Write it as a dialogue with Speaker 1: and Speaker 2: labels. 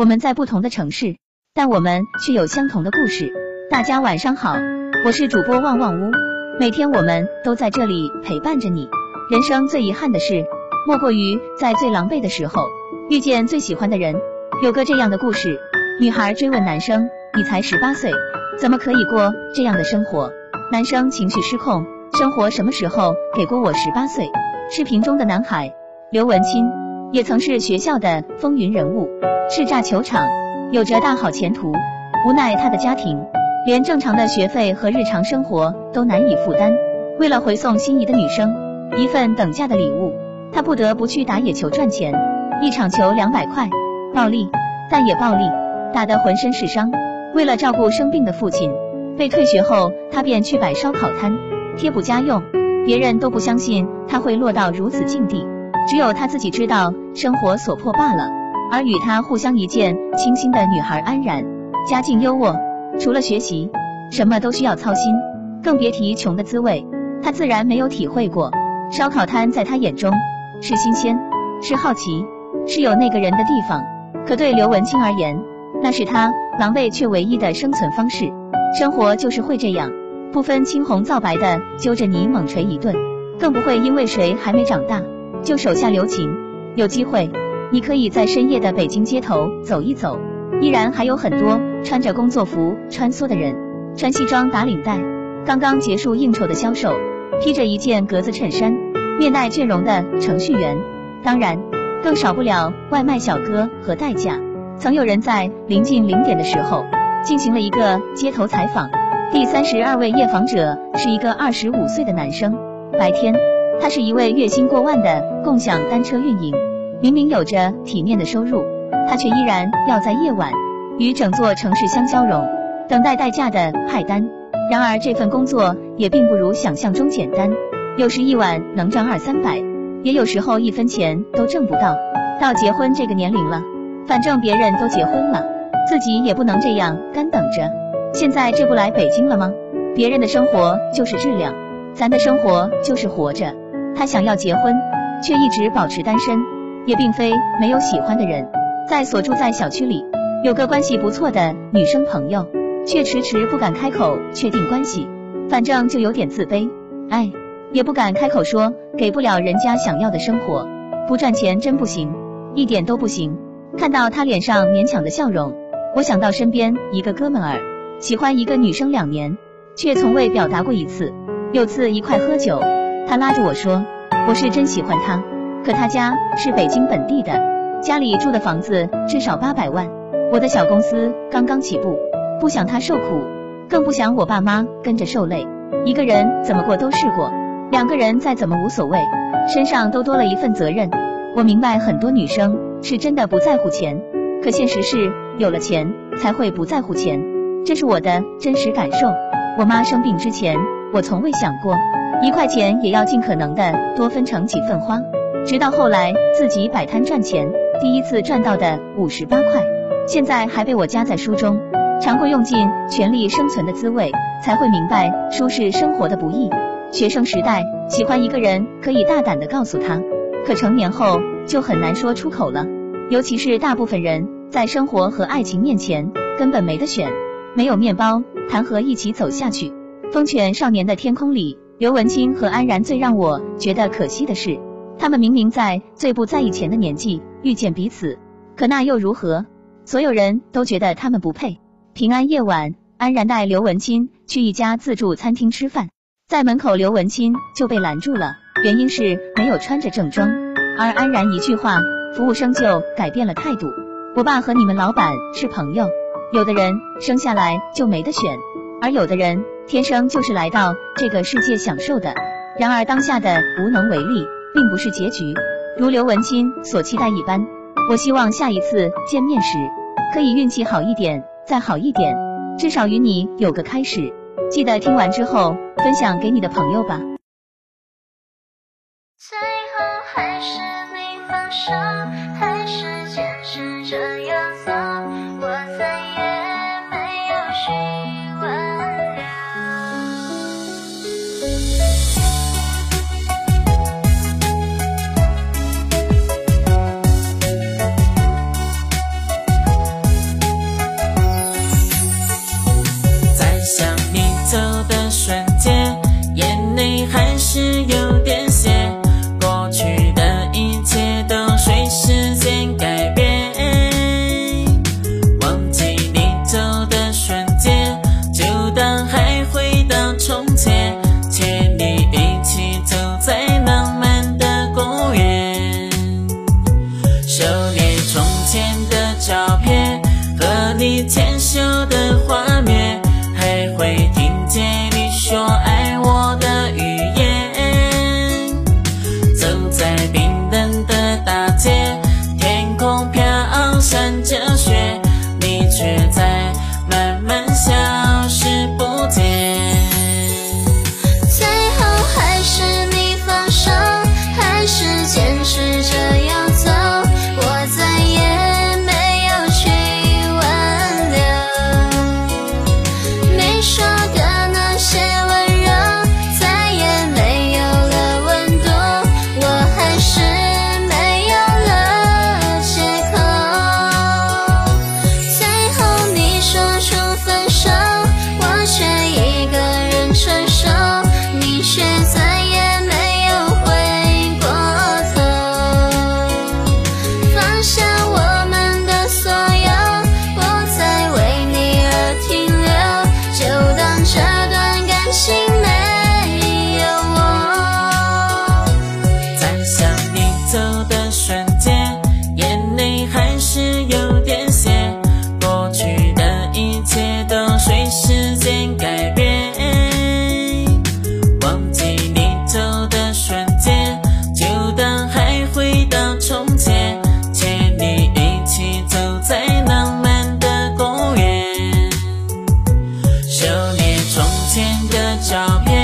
Speaker 1: 我们在不同的城市，但我们却有相同的故事。大家晚上好，我是主播旺旺屋，每天我们都在这里陪伴着你。人生最遗憾的事，莫过于在最狼狈的时候遇见最喜欢的人。有个这样的故事：女孩追问男生：“你才十八岁，怎么可以过这样的生活？”男生情绪失控：“生活什么时候给过我十八岁？”视频中的男孩刘文清，也曾是学校的风云人物。叱咤球场，有着大好前途。无奈他的家庭连正常的学费和日常生活都难以负担。为了回送心仪的女生一份等价的礼物，他不得不去打野球赚钱。一场球两百块，暴利，但也暴利，打得浑身是伤。为了照顾生病的父亲，被退学后，他便去摆烧烤摊贴补家用。别人都不相信他会落到如此境地，只有他自己知道生活所迫罢了。而与他互相一见倾心的女孩安然，家境优渥，除了学习，什么都需要操心，更别提穷的滋味。他自然没有体会过。烧烤摊在他眼中是新鲜，是好奇，是有那个人的地方。可对刘文清而言，那是他狼狈却唯一的生存方式。生活就是会这样，不分青红皂白的揪着你猛捶一顿，更不会因为谁还没长大就手下留情。有机会。你可以在深夜的北京街头走一走，依然还有很多穿着工作服穿梭的人，穿西装打领带，刚刚结束应酬的销售，披着一件格子衬衫，面带倦容的程序员，当然更少不了外卖小哥和代驾。曾有人在临近零点的时候进行了一个街头采访，第三十二位夜访者是一个二十五岁的男生，白天他是一位月薪过万的共享单车运营。明明有着体面的收入，他却依然要在夜晚与整座城市相交融，等待代驾的派单。然而这份工作也并不如想象中简单，有时一晚能赚二三百，也有时候一分钱都挣不到。到结婚这个年龄了，反正别人都结婚了，自己也不能这样干等着。现在这不来北京了吗？别人的生活就是质量，咱的生活就是活着。他想要结婚，却一直保持单身。也并非没有喜欢的人，在所住在小区里有个关系不错的女生朋友，却迟迟不敢开口确定关系，反正就有点自卑，哎，也不敢开口说给不了人家想要的生活，不赚钱真不行，一点都不行。看到他脸上勉强的笑容，我想到身边一个哥们儿，喜欢一个女生两年，却从未表达过一次。有次一块喝酒，他拉着我说，我是真喜欢他。可他家是北京本地的，家里住的房子至少八百万。我的小公司刚刚起步，不想他受苦，更不想我爸妈跟着受累。一个人怎么过都试过，两个人再怎么无所谓，身上都多了一份责任。我明白很多女生是真的不在乎钱，可现实是有了钱才会不在乎钱，这是我的真实感受。我妈生病之前，我从未想过一块钱也要尽可能的多分成几份花。直到后来自己摆摊赚钱，第一次赚到的五十八块，现在还被我夹在书中。尝过用尽全力生存的滋味，才会明白舒适生活的不易。学生时代喜欢一个人，可以大胆的告诉他，可成年后就很难说出口了。尤其是大部分人在生活和爱情面前根本没得选，没有面包，谈何一起走下去？风犬少年的天空里，刘文清和安然最让我觉得可惜的是。他们明明在最不在意钱的年纪遇见彼此，可那又如何？所有人都觉得他们不配。平安夜晚，安然带刘文清去一家自助餐厅吃饭，在门口刘文清就被拦住了，原因是没有穿着正装。而安然一句话，服务生就改变了态度。我爸和你们老板是朋友，有的人生下来就没得选，而有的人天生就是来到这个世界享受的。然而当下的无能为力。并不是结局，如刘文清所期待一般。我希望下一次见面时，可以运气好一点，再好一点，至少与你有个开始。记得听完之后分享给你的朋友吧。最后还是你放手，却
Speaker 2: 在。前的照片。